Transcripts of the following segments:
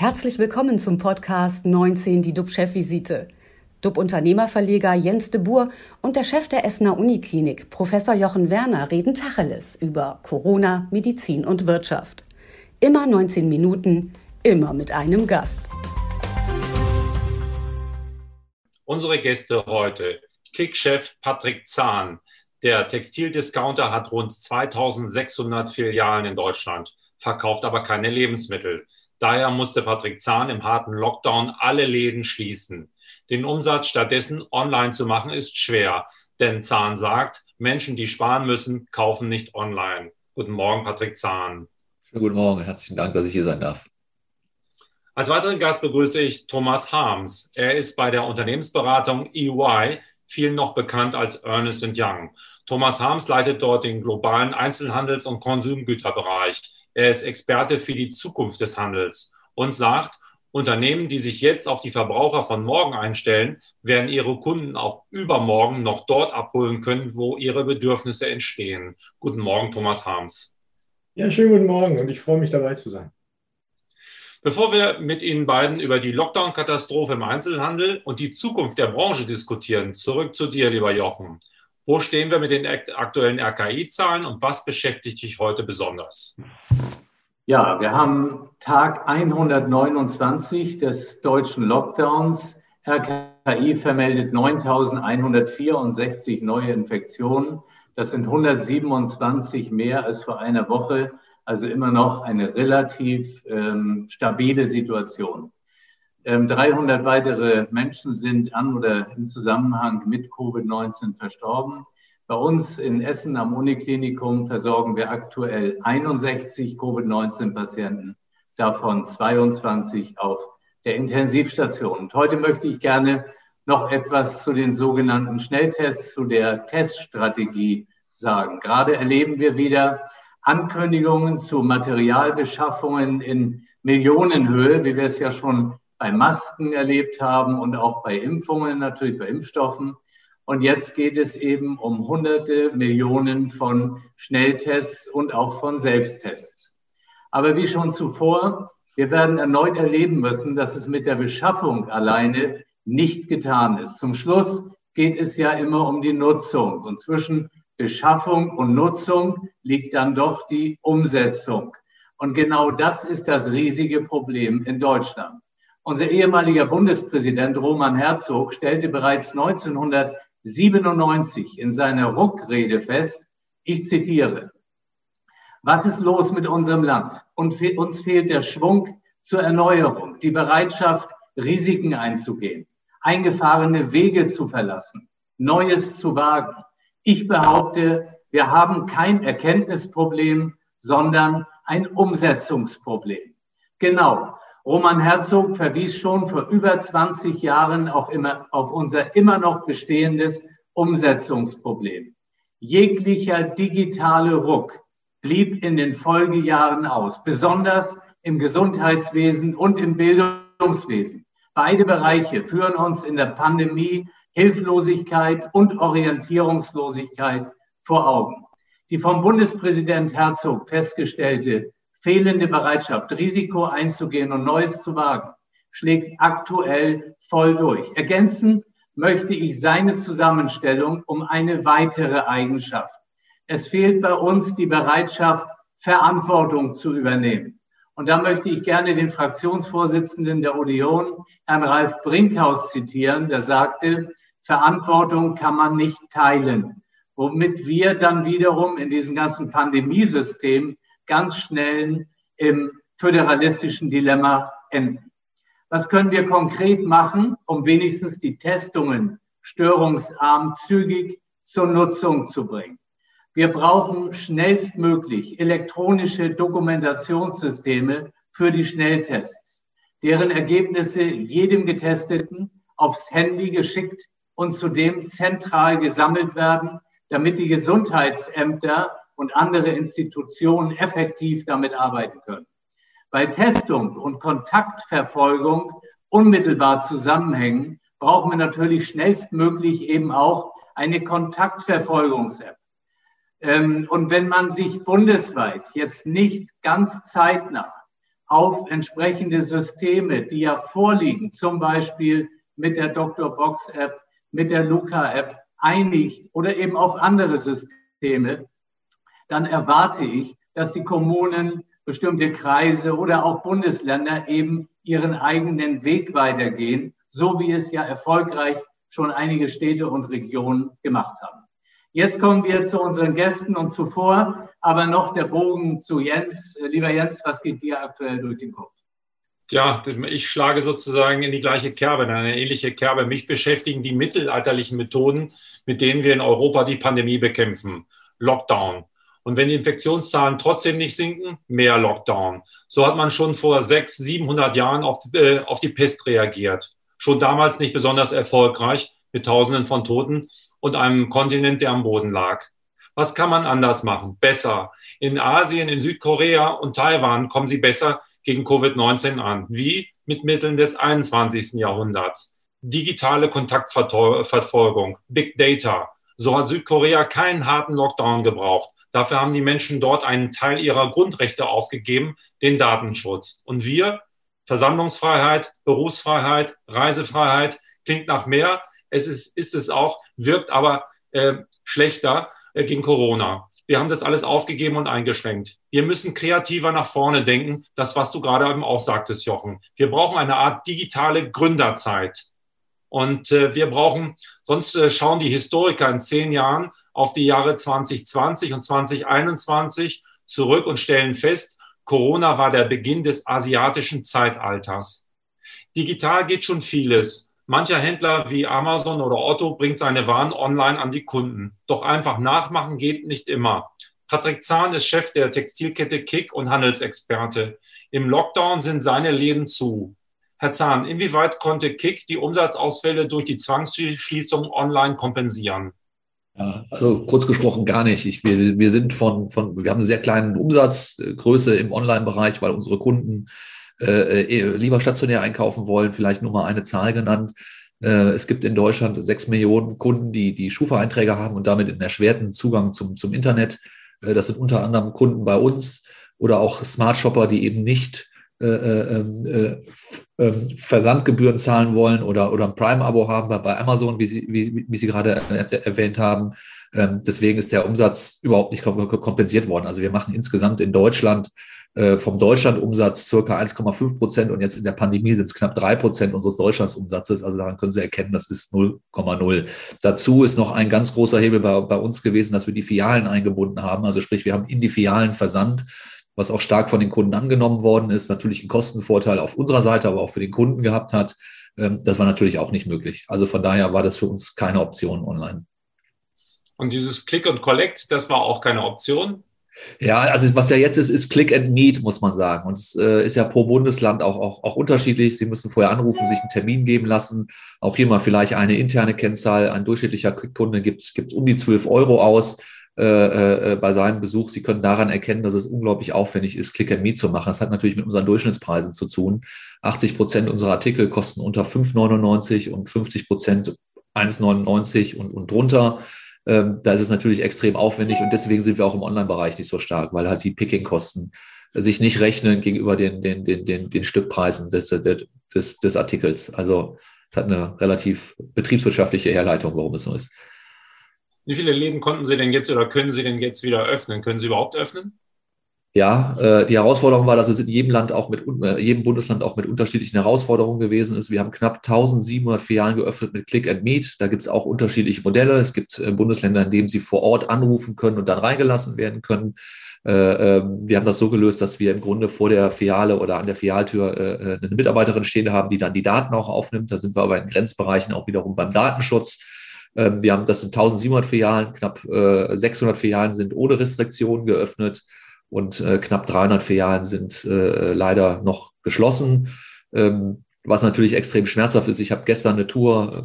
Herzlich willkommen zum Podcast 19, die DUB-Chefvisite. DUB-Unternehmerverleger Jens de Boer und der Chef der Essener Uniklinik, Professor Jochen Werner, reden Tacheles über Corona, Medizin und Wirtschaft. Immer 19 Minuten, immer mit einem Gast. Unsere Gäste heute. Kickchef Patrick Zahn. Der Textildiscounter hat rund 2600 Filialen in Deutschland, verkauft aber keine Lebensmittel. Daher musste Patrick Zahn im harten Lockdown alle Läden schließen. Den Umsatz stattdessen online zu machen ist schwer, denn Zahn sagt, Menschen, die sparen müssen, kaufen nicht online. Guten Morgen, Patrick Zahn. Schönen guten Morgen, herzlichen Dank, dass ich hier sein darf. Als weiteren Gast begrüße ich Thomas Harms. Er ist bei der Unternehmensberatung EY, vielen noch bekannt als Ernest Young. Thomas Harms leitet dort den globalen Einzelhandels- und Konsumgüterbereich. Er ist Experte für die Zukunft des Handels und sagt, Unternehmen, die sich jetzt auf die Verbraucher von morgen einstellen, werden ihre Kunden auch übermorgen noch dort abholen können, wo ihre Bedürfnisse entstehen. Guten Morgen, Thomas Harms. Ja, schönen guten Morgen und ich freue mich dabei zu sein. Bevor wir mit Ihnen beiden über die Lockdown-Katastrophe im Einzelhandel und die Zukunft der Branche diskutieren, zurück zu dir, lieber Jochen. Wo stehen wir mit den aktuellen RKI-Zahlen und was beschäftigt dich heute besonders? Ja, wir haben Tag 129 des deutschen Lockdowns. RKI vermeldet 9.164 neue Infektionen. Das sind 127 mehr als vor einer Woche. Also immer noch eine relativ ähm, stabile Situation. 300 ähm, weitere Menschen sind an oder im Zusammenhang mit Covid-19 verstorben. Bei uns in Essen am Uniklinikum versorgen wir aktuell 61 Covid-19-Patienten, davon 22 auf der Intensivstation. Und heute möchte ich gerne noch etwas zu den sogenannten Schnelltests, zu der Teststrategie sagen. Gerade erleben wir wieder Ankündigungen zu Materialbeschaffungen in Millionenhöhe, wie wir es ja schon bei Masken erlebt haben und auch bei Impfungen, natürlich bei Impfstoffen. Und jetzt geht es eben um hunderte Millionen von Schnelltests und auch von Selbsttests. Aber wie schon zuvor, wir werden erneut erleben müssen, dass es mit der Beschaffung alleine nicht getan ist. Zum Schluss geht es ja immer um die Nutzung. Und zwischen Beschaffung und Nutzung liegt dann doch die Umsetzung. Und genau das ist das riesige Problem in Deutschland. Unser ehemaliger Bundespräsident Roman Herzog stellte bereits 1997 in seiner Ruckrede fest, ich zitiere, was ist los mit unserem Land? Und uns fehlt der Schwung zur Erneuerung, die Bereitschaft, Risiken einzugehen, eingefahrene Wege zu verlassen, Neues zu wagen. Ich behaupte, wir haben kein Erkenntnisproblem, sondern ein Umsetzungsproblem. Genau, Roman Herzog verwies schon vor über 20 Jahren auf, immer, auf unser immer noch bestehendes Umsetzungsproblem. Jeglicher digitale Ruck blieb in den Folgejahren aus, besonders im Gesundheitswesen und im Bildungswesen. Beide Bereiche führen uns in der Pandemie Hilflosigkeit und Orientierungslosigkeit vor Augen. Die vom Bundespräsident Herzog festgestellte fehlende Bereitschaft, Risiko einzugehen und Neues zu wagen, schlägt aktuell voll durch. Ergänzen möchte ich seine Zusammenstellung um eine weitere Eigenschaft. Es fehlt bei uns die Bereitschaft, Verantwortung zu übernehmen. Und da möchte ich gerne den Fraktionsvorsitzenden der Union, Herrn Ralf Brinkhaus, zitieren, der sagte, Verantwortung kann man nicht teilen, womit wir dann wiederum in diesem ganzen Pandemiesystem ganz schnell im föderalistischen Dilemma enden. Was können wir konkret machen, um wenigstens die Testungen störungsarm zügig zur Nutzung zu bringen? Wir brauchen schnellstmöglich elektronische Dokumentationssysteme für die Schnelltests, deren Ergebnisse jedem Getesteten aufs Handy geschickt und zudem zentral gesammelt werden, damit die Gesundheitsämter und andere Institutionen effektiv damit arbeiten können. Weil Testung und Kontaktverfolgung unmittelbar zusammenhängen, brauchen wir natürlich schnellstmöglich eben auch eine Kontaktverfolgungs-App. Ähm, und wenn man sich bundesweit jetzt nicht ganz zeitnah auf entsprechende Systeme, die ja vorliegen, zum Beispiel mit der Dr. Box App, mit der Luca App einigt oder eben auf andere Systeme, dann erwarte ich, dass die Kommunen, bestimmte Kreise oder auch Bundesländer eben ihren eigenen Weg weitergehen, so wie es ja erfolgreich schon einige Städte und Regionen gemacht haben. Jetzt kommen wir zu unseren Gästen und zuvor aber noch der Bogen zu Jens. Lieber Jens, was geht dir aktuell durch den Kopf? Ja, ich schlage sozusagen in die gleiche Kerbe, in eine ähnliche Kerbe. Mich beschäftigen die mittelalterlichen Methoden, mit denen wir in Europa die Pandemie bekämpfen. Lockdown. Und wenn die Infektionszahlen trotzdem nicht sinken, mehr Lockdown. So hat man schon vor 600, 700 Jahren auf, äh, auf die Pest reagiert. Schon damals nicht besonders erfolgreich mit Tausenden von Toten und einem Kontinent, der am Boden lag. Was kann man anders machen? Besser. In Asien, in Südkorea und Taiwan kommen sie besser gegen Covid-19 an. Wie? Mit Mitteln des 21. Jahrhunderts. Digitale Kontaktverfolgung, Big Data. So hat Südkorea keinen harten Lockdown gebraucht. Dafür haben die Menschen dort einen Teil ihrer Grundrechte aufgegeben, den Datenschutz. Und wir, Versammlungsfreiheit, Berufsfreiheit, Reisefreiheit, klingt nach mehr. Es ist, ist es auch, wirkt aber äh, schlechter äh, gegen Corona. Wir haben das alles aufgegeben und eingeschränkt. Wir müssen kreativer nach vorne denken. Das, was du gerade eben auch sagtest, Jochen. Wir brauchen eine Art digitale Gründerzeit. Und äh, wir brauchen, sonst äh, schauen die Historiker in zehn Jahren auf die Jahre 2020 und 2021 zurück und stellen fest, Corona war der Beginn des asiatischen Zeitalters. Digital geht schon vieles. Mancher Händler wie Amazon oder Otto bringt seine Waren online an die Kunden. Doch einfach nachmachen geht nicht immer. Patrick Zahn ist Chef der Textilkette Kick und Handelsexperte. Im Lockdown sind seine Läden zu. Herr Zahn, inwieweit konnte Kick die Umsatzausfälle durch die Zwangsschließung online kompensieren? Ja, also kurz gesprochen gar nicht. Ich, wir, wir sind von, von, wir haben einen sehr kleinen Umsatzgröße im Online-Bereich, weil unsere Kunden äh, äh, lieber stationär einkaufen wollen. Vielleicht nur mal eine Zahl genannt. Äh, es gibt in Deutschland sechs Millionen Kunden, die die Schufa-Einträge haben und damit einen erschwerten Zugang zum, zum Internet. Äh, das sind unter anderem Kunden bei uns oder auch Smart Shopper, die eben nicht äh, äh, ähm, äh, äh, Versandgebühren zahlen wollen oder, oder ein Prime-Abo haben bei, Amazon, wie Sie, wie, wie Sie gerade erwähnt haben. Ähm, deswegen ist der Umsatz überhaupt nicht kompensiert worden. Also wir machen insgesamt in Deutschland vom Deutschland-Umsatz circa 1,5 Prozent und jetzt in der Pandemie sind es knapp drei Prozent unseres Deutschlandsumsatzes. Also daran können Sie erkennen, das ist 0,0. Dazu ist noch ein ganz großer Hebel bei, bei uns gewesen, dass wir die Filialen eingebunden haben. Also sprich, wir haben in die Filialen Versand was auch stark von den Kunden angenommen worden ist, natürlich einen Kostenvorteil auf unserer Seite, aber auch für den Kunden gehabt hat. Ähm, das war natürlich auch nicht möglich. Also von daher war das für uns keine Option online. Und dieses Click und Collect, das war auch keine Option? Ja, also was ja jetzt ist, ist Click and Meet, muss man sagen. Und es äh, ist ja pro Bundesland auch, auch, auch unterschiedlich. Sie müssen vorher anrufen, sich einen Termin geben lassen. Auch hier mal vielleicht eine interne Kennzahl. Ein durchschnittlicher Kunde gibt, gibt um die 12 Euro aus. Äh, äh, bei seinem Besuch. Sie können daran erkennen, dass es unglaublich aufwendig ist, Click and Meet zu machen. Das hat natürlich mit unseren Durchschnittspreisen zu tun. 80 Prozent unserer Artikel kosten unter 5,99 und 50 Prozent 1,99 und, und drunter. Ähm, da ist es natürlich extrem aufwendig und deswegen sind wir auch im Online-Bereich nicht so stark, weil halt die Picking-Kosten sich nicht rechnen gegenüber den, den, den, den, den Stückpreisen des, des, des Artikels. Also es hat eine relativ betriebswirtschaftliche Herleitung, warum es so ist. Wie viele Läden konnten Sie denn jetzt oder können Sie denn jetzt wieder öffnen? Können Sie überhaupt öffnen? Ja, äh, die Herausforderung war, dass es in jedem Land auch mit, äh, jedem Bundesland auch mit unterschiedlichen Herausforderungen gewesen ist. Wir haben knapp 1700 Filialen geöffnet mit Click and Meet. Da gibt es auch unterschiedliche Modelle. Es gibt äh, Bundesländer, in denen Sie vor Ort anrufen können und dann reingelassen werden können. Ähm, wir haben das so gelöst, dass wir im Grunde vor der Filiale oder an der Filialtür eine Mitarbeiterin stehen haben, die dann die Daten auch aufnimmt. Da sind wir aber in Grenzbereichen auch wiederum beim Datenschutz. Ähm, wir haben, das sind 1700 Filialen, knapp 600 äh, Filialen sind ohne Restriktionen geöffnet und äh, knapp 300 Filialen sind äh, leider noch geschlossen. Ähm, was natürlich extrem schmerzhaft ist. Ich habe gestern eine Tour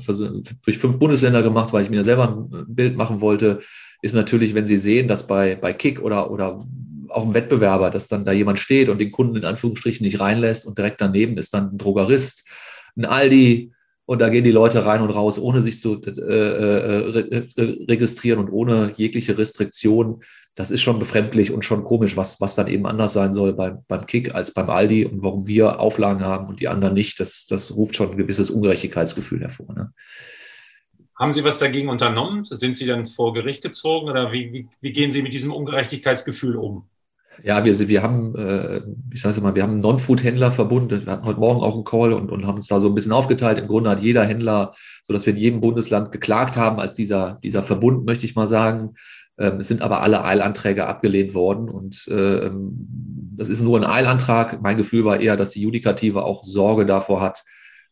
durch fünf Bundesländer gemacht, weil ich mir selber ein Bild machen wollte. Ist natürlich, wenn Sie sehen, dass bei, bei Kick oder, oder auch ein Wettbewerber, dass dann da jemand steht und den Kunden in Anführungsstrichen nicht reinlässt und direkt daneben ist dann ein Drogerist, ein Aldi, Und da gehen die Leute rein und raus, ohne sich zu äh, äh, registrieren und ohne jegliche Restriktion. Das ist schon befremdlich und schon komisch, was, was dann eben anders sein soll beim, beim Kick als beim Aldi und warum wir Auflagen haben und die anderen nicht. Das, das ruft schon ein gewisses Ungerechtigkeitsgefühl hervor. Ne? Haben Sie was dagegen unternommen? Sind Sie dann vor Gericht gezogen oder wie, wie, wie gehen Sie mit diesem Ungerechtigkeitsgefühl um? Ja, wir, wir haben, äh, ich sage mal, wir haben einen Non-Food-Händlerverbund. Wir hatten heute Morgen auch einen Call und, und haben uns da so ein bisschen aufgeteilt. Im Grunde hat jeder Händler, so dass wir in jedem Bundesland geklagt haben als dieser, dieser Verbund, möchte ich mal sagen. Ähm, es sind aber alle Eilanträge abgelehnt worden und äh, das ist nur ein Eilantrag. Mein Gefühl war eher, dass die Judikative auch Sorge davor hat,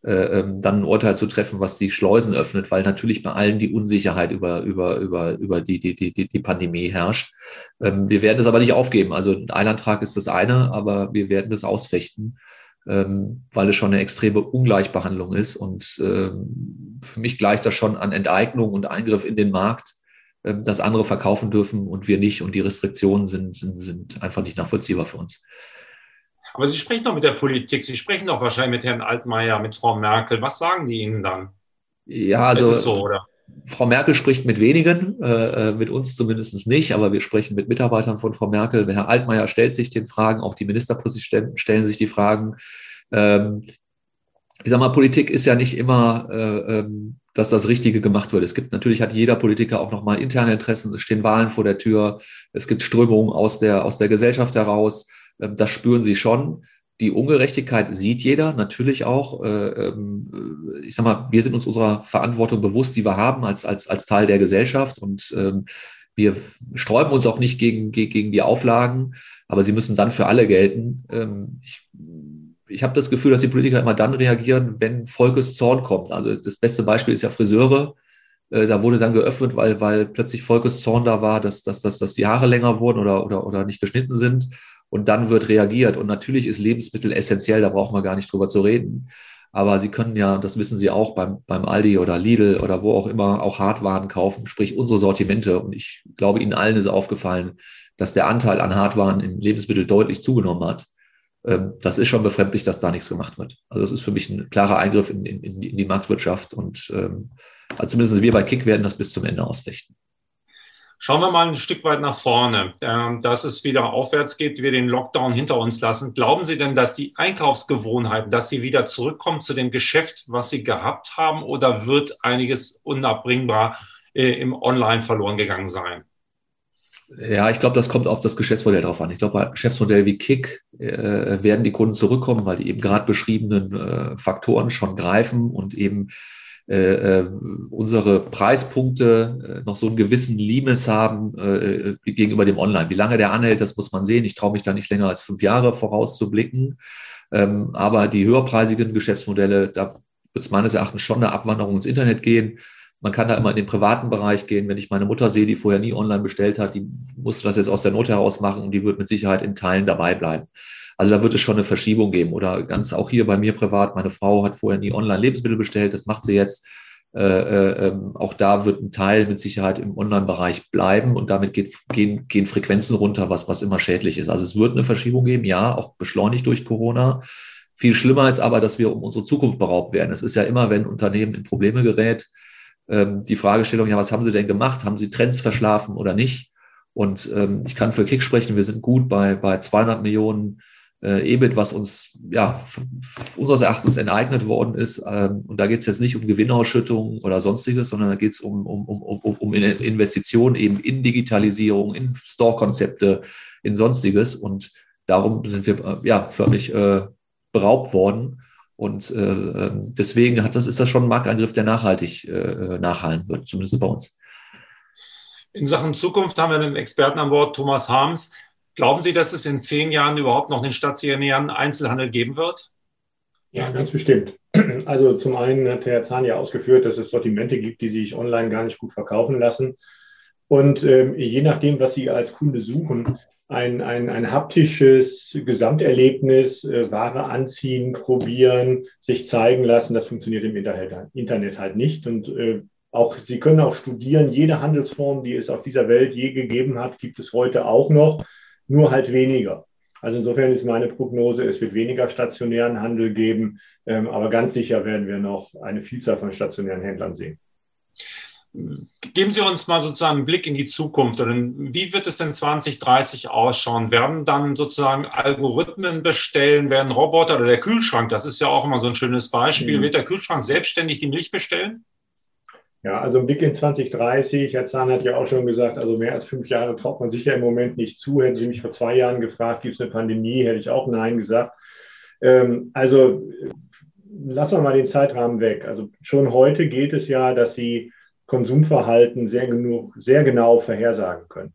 äh, ähm, dann ein Urteil zu treffen, was die Schleusen öffnet, weil natürlich bei allen die Unsicherheit über, über, über, über die, die, die, die Pandemie herrscht. Ähm, wir werden es aber nicht aufgeben. Also ein Eilantrag ist das eine, aber wir werden das ausfechten, ähm, weil es schon eine extreme Ungleichbehandlung ist. Und für mich gleicht das schon an Enteignung und Eingriff in den Markt, dass andere verkaufen dürfen und wir nicht. Und die Restriktionen sind, sind, sind einfach nicht nachvollziehbar für uns. Aber Sie sprechen doch mit der Politik, Sie sprechen doch wahrscheinlich mit Herrn Altmaier, mit Frau Merkel. Was sagen die Ihnen dann? Ja, also so, Frau Merkel spricht mit wenigen, äh, äh, mit uns zumindest nicht, aber wir sprechen mit Mitarbeitern von Frau Merkel. Herr Altmaier stellt sich den Fragen, auch die Ministerpräsidenten stellen sich die Fragen. Ähm, ich sag mal, Politik ist ja nicht immer, äh, ähm, dass das Richtige gemacht wird. Es gibt natürlich hat jeder Politiker auch nochmal interne Interessen. Es stehen Wahlen vor der Tür. Es gibt Strömungen aus der aus der Gesellschaft heraus. Ähm, das spüren sie schon. Die Ungerechtigkeit sieht jeder natürlich auch. Äh, ähm, ich sag mal, wir sind uns unserer Verantwortung bewusst, die wir haben als, als, als Teil der Gesellschaft und ähm, wir sträuben uns auch nicht gegen, gegen die Auflagen, aber sie müssen dann für alle gelten. Ich, ich habe das Gefühl, dass die Politiker immer dann reagieren, wenn Volkes Zorn kommt. Also das beste Beispiel ist ja Friseure. Äh, da wurde dann geöffnet, weil, weil plötzlich Volkes Zorn da war, dass, dass, dass, dass die Haare länger wurden oder, oder, oder nicht geschnitten sind und dann wird reagiert. Und natürlich ist Lebensmittel essentiell, da brauchen wir gar nicht drüber zu reden. Aber Sie können ja, das wissen Sie auch, beim, beim Aldi oder Lidl oder wo auch immer auch Hartwaren kaufen, sprich unsere Sortimente. Und ich glaube, Ihnen allen ist aufgefallen, dass der Anteil an Hartwaren im Lebensmittel deutlich zugenommen hat. Ähm, das ist schon befremdlich, dass da nichts gemacht wird. Also das ist für mich ein klarer Eingriff in, in, in die Marktwirtschaft. Und ähm, also zumindest wir bei Kick werden das bis zum Ende ausfechten. Schauen wir mal ein Stück weit nach vorne. Ähm, dass es wieder aufwärts geht, wir den Lockdown hinter uns lassen. Glauben Sie denn, dass die Einkaufsgewohnheiten, dass sie wieder zurückkommen zu dem Geschäft, was sie gehabt haben, oder wird einiges unabbringbar äh, im Online verloren gegangen sein? Ja, ich glaube, das kommt auf das Geschäftsmodell drauf an. Ich glaube, bei Geschäftsmodell wie Kick äh, werden die Kunden zurückkommen, weil die eben gerade beschriebenen äh, Faktoren schon greifen und eben äh, äh, unsere Preispunkte äh, noch so einen gewissen Limes haben äh, gegenüber dem Online. Wie lange der anhält, das muss man sehen. Ich traue mich da nicht länger als fünf Jahre vorauszublicken. Ähm, aber die höherpreisigen Geschäftsmodelle, da wird es meines Erachtens schon eine Abwanderung ins Internet gehen. Man kann da immer in den privaten Bereich gehen. Wenn ich meine Mutter sehe, die vorher nie online bestellt hat, die musste das jetzt aus der Not heraus machen und die wird mit Sicherheit in Teilen dabei bleiben. Also da wird es schon eine Verschiebung geben. Oder ganz auch hier bei mir privat, meine Frau hat vorher nie online Lebensmittel bestellt, das macht sie jetzt. Äh, äh, ähm, auch da wird ein Teil mit Sicherheit im Online-Bereich bleiben und damit geht, gehen, gehen Frequenzen runter, was, was immer schädlich ist. Also es wird eine Verschiebung geben, ja, auch beschleunigt durch Corona. Viel schlimmer ist aber, dass wir um unsere Zukunft beraubt werden. Es ist ja immer, wenn ein Unternehmen in Probleme gerät, ähm, die Fragestellung, ja, was haben sie denn gemacht? Haben sie Trends verschlafen oder nicht? Und ähm, ich kann für Kick sprechen, wir sind gut bei, bei 200 Millionen äh, EBIT, was uns ja unseres Erachtens enteignet worden ist. Ähm, und da geht es jetzt nicht um Gewinnausschüttungen oder sonstiges, sondern da geht es um, um, um, um, um Investitionen eben in Digitalisierung, in Store-Konzepte, in sonstiges. Und darum sind wir äh, ja förmlich äh, beraubt worden. Und äh, ähm, deswegen hat das, ist das schon ein Marktangriff, der nachhaltig äh, nachhallen wird, zumindest bei uns. In Sachen Zukunft haben wir einen Experten an Bord, Thomas Harms. Glauben Sie, dass es in zehn Jahren überhaupt noch einen stationären Einzelhandel geben wird? Ja, ganz bestimmt. Also zum einen hat Herr Zahn ja ausgeführt, dass es Sortimente gibt, die sich online gar nicht gut verkaufen lassen. Und ähm, je nachdem, was Sie als Kunde suchen, ein, ein, ein haptisches Gesamterlebnis, äh, Ware anziehen, probieren, sich zeigen lassen, das funktioniert im Internet, halt nicht. Und äh, auch Sie können auch studieren, jede Handelsform, die es auf dieser Welt je gegeben hat, gibt es heute auch noch nur halt weniger. Also insofern ist meine Prognose, es wird weniger stationären Handel geben, ähm, aber ganz sicher werden wir noch eine Vielzahl von stationären Händlern sehen. Geben Sie uns mal sozusagen einen Blick in die Zukunft. Wie wird es denn 2030 ausschauen? Werden dann sozusagen Algorithmen bestellen, werden Roboter oder der Kühlschrank, das ist ja auch immer so ein schönes Beispiel, mhm. wird der Kühlschrank selbstständig die Milch bestellen? Ja, also ein Blick in 2030, Herr Zahn hat ja auch schon gesagt, also mehr als fünf Jahre traut man sich ja im Moment nicht zu. Hätten Sie mich vor zwei Jahren gefragt, gibt es eine Pandemie, hätte ich auch Nein gesagt. Ähm, also lassen wir mal den Zeitrahmen weg. Also schon heute geht es ja, dass Sie Konsumverhalten sehr, genug, sehr genau vorhersagen können.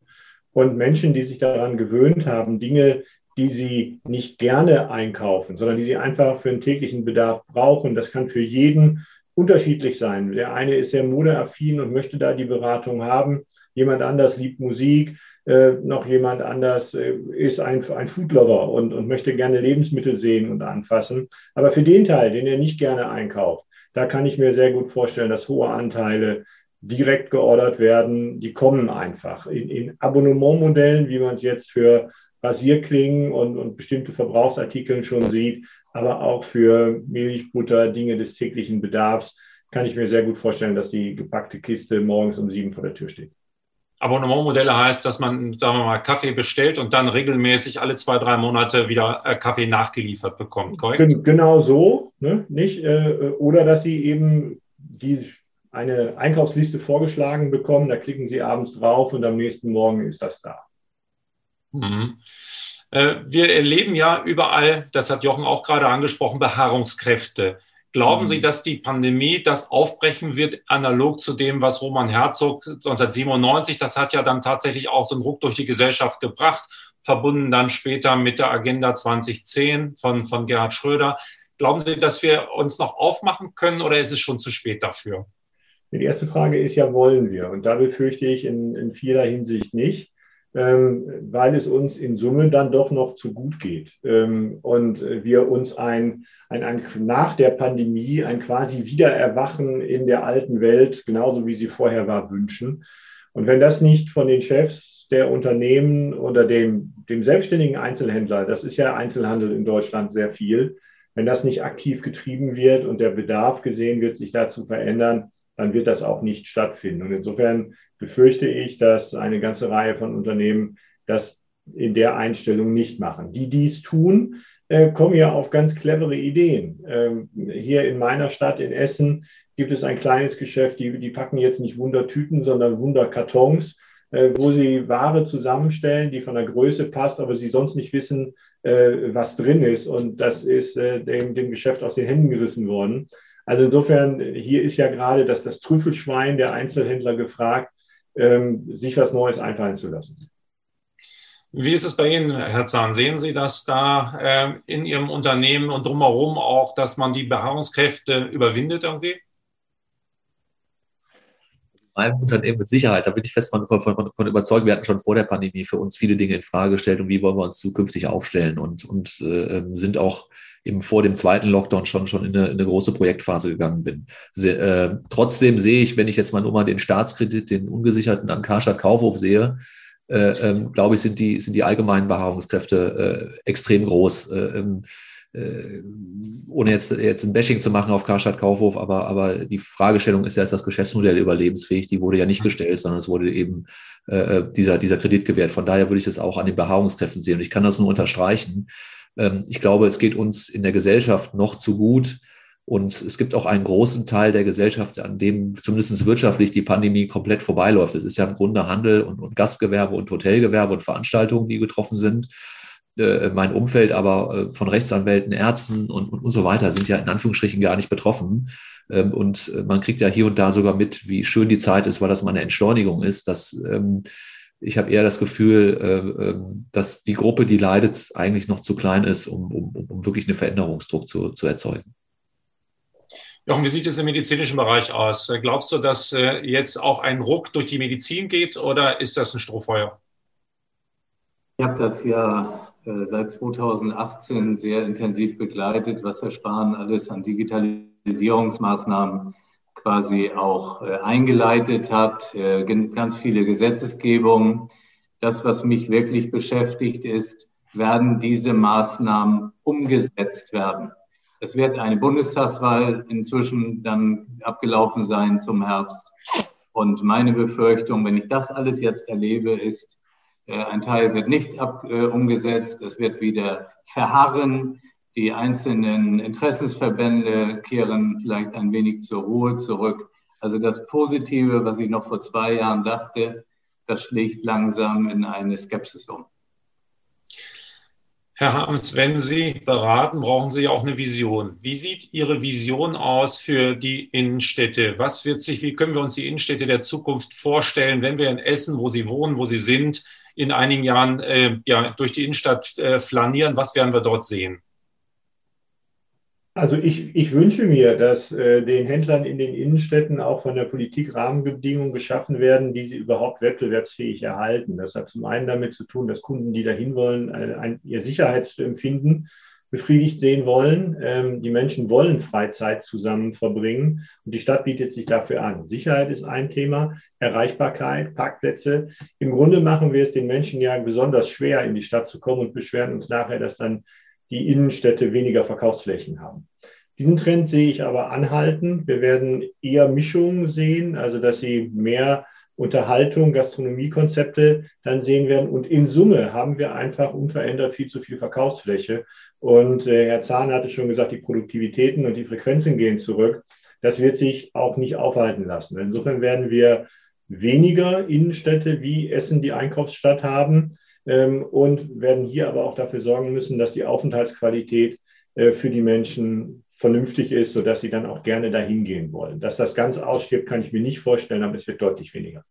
Und Menschen, die sich daran gewöhnt haben, Dinge, die sie nicht gerne einkaufen, sondern die sie einfach für den täglichen Bedarf brauchen, das kann für jeden unterschiedlich sein. Der eine ist sehr modeaffin und möchte da die Beratung haben. Jemand anders liebt Musik. Äh, noch jemand anders äh, ist ein, ein Foodlover und, und möchte gerne Lebensmittel sehen und anfassen. Aber für den Teil, den er nicht gerne einkauft, da kann ich mir sehr gut vorstellen, dass hohe Anteile direkt geordert werden. Die kommen einfach in, in Abonnementmodellen, wie man es jetzt für Rasierklingen und, und bestimmte Verbrauchsartikeln schon sieht, aber auch für Milch, Butter, Dinge des täglichen Bedarfs, kann ich mir sehr gut vorstellen, dass die gepackte Kiste morgens um sieben vor der Tür steht. Abonnementmodelle heißt, dass man, sagen wir mal, Kaffee bestellt und dann regelmäßig alle zwei, drei Monate wieder äh, Kaffee nachgeliefert bekommt, korrekt? Genau so, ne? nicht? Äh, oder dass Sie eben die, eine Einkaufsliste vorgeschlagen bekommen, da klicken Sie abends drauf und am nächsten Morgen ist das da. Mhm. Äh, wir erleben ja überall, das hat Jochen auch gerade angesprochen, Beharrungskräfte. Glauben mhm. Sie, dass die Pandemie das aufbrechen wird, analog zu dem, was Roman Herzog 1997, das hat ja dann tatsächlich auch so einen Ruck durch die Gesellschaft gebracht, verbunden dann später mit der Agenda 2010 von, von Gerhard Schröder. Glauben Sie, dass wir uns noch aufmachen können oder ist es schon zu spät dafür? Die erste Frage ist ja, wollen wir? Und da befürchte ich in, in vieler Hinsicht nicht. Ähm, weil es uns in Summe dann doch noch zu gut geht ähm, und wir uns ein, ein, ein, nach der Pandemie ein quasi Wiedererwachen in der alten Welt, genauso wie sie vorher war, wünschen. Und wenn das nicht von den Chefs der Unternehmen oder dem, dem selbstständigen Einzelhändler, das ist ja Einzelhandel in Deutschland sehr viel, wenn das nicht aktiv getrieben wird und der Bedarf gesehen wird, sich dazu verändern, dann wird das auch nicht stattfinden. Und insofern befürchte ich, dass eine ganze Reihe von Unternehmen das in der Einstellung nicht machen. Die dies tun, äh, kommen ja auf ganz clevere Ideen. Ähm, hier in meiner Stadt in Essen gibt es ein kleines Geschäft, die, die packen jetzt nicht Wundertüten, sondern Wunderkartons, äh, wo sie Ware zusammenstellen, die von der Größe passt, aber sie sonst nicht wissen, äh, was drin ist. Und das ist dem, dem Geschäft aus den Händen gerissen worden. Also insofern, hier ist ja gerade das, das Trüffelschwein der Einzelhändler gefragt, ähm, sich was Neues einfallen zu lassen. Wie ist es bei Ihnen, Herr Zahn? Sehen Sie das da äh, in Ihrem Unternehmen und drumherum auch, dass man die Beharrungskräfte überwindet irgendwie? meinem Unternehmen mit Sicherheit, da bin ich fest von, von, von, von, überzeugt. Wir hatten schon vor der Pandemie für uns viele Dinge in Frage gestellt und wie wollen wir uns zukünftig aufstellen und, und äh, sind auch eben vor dem zweiten Lockdown schon, schon in eine, in eine große Projektphase gegangen bin. Se, äh, trotzdem sehe ich, wenn ich jetzt mal nur mal den Staatskredit, den ungesicherten an Karstadt Kaufhof sehe, äh, ähm, glaube ich, sind die, sind die allgemeinen Beharrungskräfte äh, extrem groß. Äh, ähm, äh, ohne jetzt, jetzt ein Bashing zu machen auf Karstadt Kaufhof, aber, aber die Fragestellung ist ja, ist das Geschäftsmodell überlebensfähig? Die wurde ja nicht gestellt, sondern es wurde eben äh, dieser, dieser Kredit gewährt. Von daher würde ich das auch an den Beharrungskräften sehen. Und ich kann das nur unterstreichen. Ähm, ich glaube, es geht uns in der Gesellschaft noch zu gut. Und es gibt auch einen großen Teil der Gesellschaft, an dem zumindest wirtschaftlich die Pandemie komplett vorbeiläuft. Es ist ja im Grunde Handel und, und Gastgewerbe und Hotelgewerbe und Veranstaltungen, die getroffen sind. Äh, mein Umfeld aber äh, von Rechtsanwälten, Ärzten und, und, und so weiter sind ja in Anführungsstrichen gar nicht betroffen. Ähm, und äh, man kriegt ja hier und da sogar mit, wie schön die Zeit ist, weil das mal eine Entschleunigung ist, dass ähm, ich habe eher das Gefühl, äh, ähm, dass die Gruppe, die leidet, eigentlich noch zu klein ist, um, um, um wirklich einen Veränderungsdruck zu, zu erzeugen. Jochen, wie sieht es im medizinischen Bereich aus? Glaubst du, dass äh, jetzt auch ein Ruck durch die Medizin geht oder ist das ein Strohfeuer? Ich habe das ja äh, seit 2018 sehr intensiv begleitet, was Herr Spahn alles an Digitalisierungsmaßnahmen quasi auch äh, eingeleitet hat, ganz viele Gesetzgebungen. Das, was mich wirklich beschäftigt, ist, werden diese Maßnahmen umgesetzt werden. Es wird eine Bundestagswahl inzwischen dann abgelaufen sein zum Herbst. Und meine Befürchtung, wenn ich das alles jetzt erlebe, ist, äh, ein Teil wird nicht ab, äh, umgesetzt, es wird wieder verharren, die einzelnen Interessensverbände kehren vielleicht ein wenig zur Ruhe zurück. Also das Positive, was ich noch vor zwei Jahren dachte, das schlägt langsam in eine Skepsis um. Herr Harms, wenn Sie beraten, brauchen Sie ja auch eine Vision. Wie sieht Ihre Vision aus für die Innenstädte? Was wird sich, wie können wir uns die Innenstädte der Zukunft vorstellen, wenn wir in Essen, wo Sie wohnen, wo Sie sind, in einigen Jahren äh, ja, durch die Innenstadt äh, flanieren? Was werden wir dort sehen? Also ich, ich wünsche mir, dass äh, den Händlern in den Innenstädten auch von der Politik Rahmenbedingungen geschaffen werden, die sie überhaupt wettbewerbsfähig erhalten. Das hat zum einen damit zu tun, dass Kunden, die dahin wollen, äh, ein, ihr Sicherheitsempfinden befriedigt sehen wollen. Ähm, die Menschen wollen Freizeit zusammen verbringen und die Stadt bietet sich dafür an. Sicherheit ist ein Thema, Erreichbarkeit, Parkplätze. Im Grunde machen wir es den Menschen ja besonders schwer, in die Stadt zu kommen und beschweren uns nachher, dass dann die Innenstädte weniger Verkaufsflächen haben. Diesen Trend sehe ich aber anhalten. Wir werden eher Mischungen sehen, also dass sie mehr Unterhaltung, Gastronomiekonzepte dann sehen werden. Und in Summe haben wir einfach unverändert viel zu viel Verkaufsfläche. Und äh, Herr Zahn hatte schon gesagt, die Produktivitäten und die Frequenzen gehen zurück. Das wird sich auch nicht aufhalten lassen. Insofern werden wir weniger Innenstädte wie Essen die Einkaufsstadt haben und werden hier aber auch dafür sorgen müssen, dass die Aufenthaltsqualität äh, für die Menschen vernünftig ist, sodass sie dann auch gerne dahin gehen wollen. Dass das ganz ausstirbt, kann ich mir nicht vorstellen, aber es wird deutlich weniger.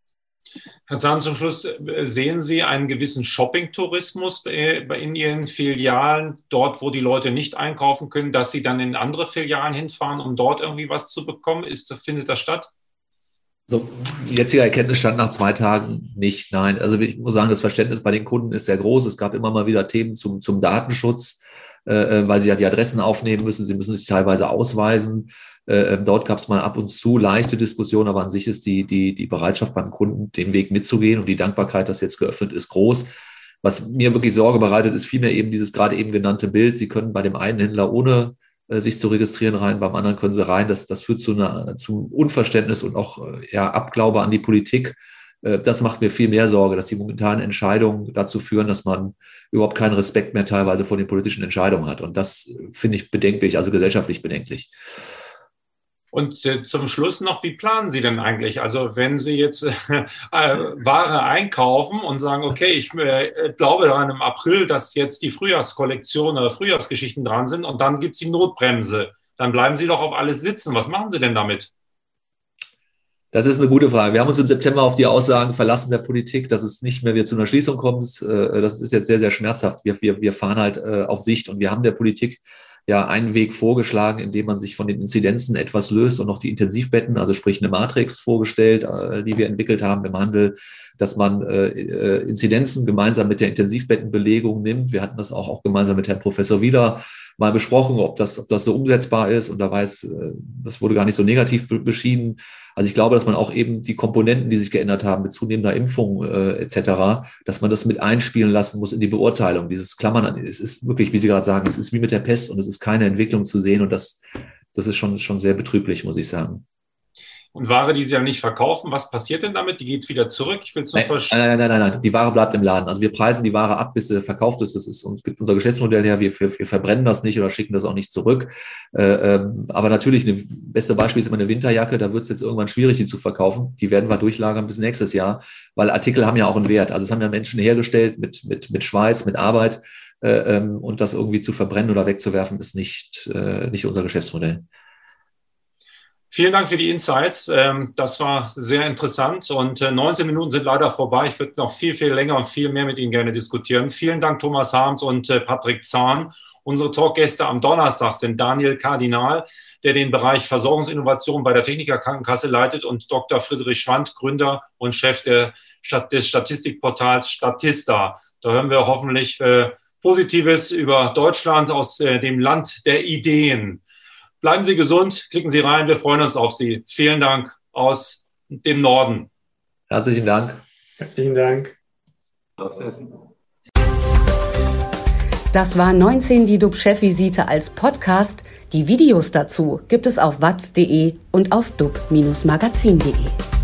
Herr Zahn, zum Schluss, äh, sehen Sie einen gewissen Shopping-Tourismus in Ihren Filialen, dort, wo die Leute nicht einkaufen können, dass sie dann in andere Filialen hinfahren, um dort irgendwie was zu bekommen? Ist, findet das statt? So, jetziger Erkenntnisstand nach zwei Tagen nicht, nein. Also ich muss sagen, das Verständnis bei den Kunden ist sehr groß. Es gab immer mal wieder Themen zum, zum Datenschutz, äh, äh weil sie ja die Adressen aufnehmen müssen. Sie müssen sich teilweise ausweisen. Äh, ähm, dort gab es mal ab und zu leichte Diskussionen, aber an sich ist die, die, die Bereitschaft beim Kunden, den Weg mitzugehen und die Dankbarkeit, dass jetzt geöffnet ist, groß. Was mir wirklich Sorge bereitet, ist vielmehr eben dieses gerade eben genannte Bild. Sie können bei dem einen Händler ohne äh, sich zu registrieren rein, beim anderen können sie rein. Das, das führt zu einer, zum Unverständnis und auch äh, ja, Abglaube an die Politik. Äh, das macht mir viel mehr Sorge, dass die momentanen Entscheidungen dazu führen, dass man überhaupt keinen Respekt mehr teilweise vor den politischen Entscheidungen hat. Und das finde ich bedenklich, also gesellschaftlich bedenklich. Und äh, zum Schluss noch, wie planen Sie denn eigentlich? Also wenn Sie jetzt äh, Ware einkaufen und sagen, okay, ich äh, glaube daran im April, dass jetzt die Frühjahrskollektion oder Frühjahrsgeschichten dran sind und dann gibt es die Notbremse, dann bleiben Sie doch auf alles sitzen. Was machen Sie denn damit? Das ist eine gute Frage. Wir haben uns im September auf die Aussagen verlassen der Politik, dass es nicht mehr wieder zu einer Schließung kommt. Äh, das ist jetzt sehr, sehr schmerzhaft. Wir, wir, wir fahren halt äh, auf Sicht und wir haben der Politik ja einen Weg vorgeschlagen, indem man sich von den Inzidenzen etwas löst und noch die Intensivbetten, also sprich eine Matrix vorgestellt, äh, die wir entwickelt haben im Handel, dass man äh, äh, Inzidenzen gemeinsam mit der Intensivbettenbelegung nimmt. Wir hatten das auch, auch gemeinsam mit Herrn Professor Wieler mal besprochen, ob das, ob das so umsetzbar ist. Und da weiß, äh, das wurde gar nicht so negativ beschieden. Also ich glaube, dass man auch eben die Komponenten, die sich geändert haben mit zunehmender Impfung äh, etc., dass man das mit einspielen lassen muss in die Beurteilung. Dieses Klammern, es ist wirklich, wie Sie gerade sagen, es ist wie mit der Pest und es ist keine Entwicklung zu sehen. Und das, das ist schon, schon sehr betrüblich, muss ich sagen. Und Ware, die sie ja nicht verkaufen, was passiert denn damit? Die geht wieder zurück? Ich will es nur verstehen. Nein, nein, nein, nein, nein, die Ware bleibt im Laden. Also wir preisen die Ware ab, bis sie verkauft ist. Das ist uns gibt unser Geschäftsmodell her. Wir, wir, wir verbrennen das nicht oder schicken das auch nicht zurück. Äh, ähm, aber natürlich, ein beste Beispiel ist immer eine Winterjacke. Da wird es jetzt irgendwann schwierig, die zu verkaufen. Die werden wir durchlagern bis nächstes Jahr, weil Artikel haben ja auch einen Wert. Also es haben ja Menschen hergestellt mit, mit, mit Schweiß, mit Arbeit. Äh, ähm, und das irgendwie zu verbrennen oder wegzuwerfen, ist nicht, äh, nicht unser Geschäftsmodell. Vielen Dank für die Insights. Ähm, das war sehr interessant und 19 äh, Minuten sind leider vorbei. Ich würde noch viel, viel länger und viel mehr mit Ihnen gerne diskutieren. Vielen Dank, Thomas Harms und äh, Patrick Zahn. Unsere Talkgäste am Donnerstag sind Daniel Kardinal, der den Bereich Versorgungsinnovation bei der Techniker Krankenkasse leitet und Dr. Friedrich Schwand, Gründer und Chef des Statistikportals Statista. Da hören wir hoffentlich äh, Positives über Deutschland aus dem Land der Ideen. Bleiben Sie gesund, klicken Sie rein, wir freuen uns auf Sie. Vielen Dank aus dem Norden. Herzlichen Dank. Herzlichen Dank. Aus Essen. Das war 19 die DUB-Chefvisite als Podcast. Die Videos dazu gibt es auf watz.de und auf dub-magazin.de.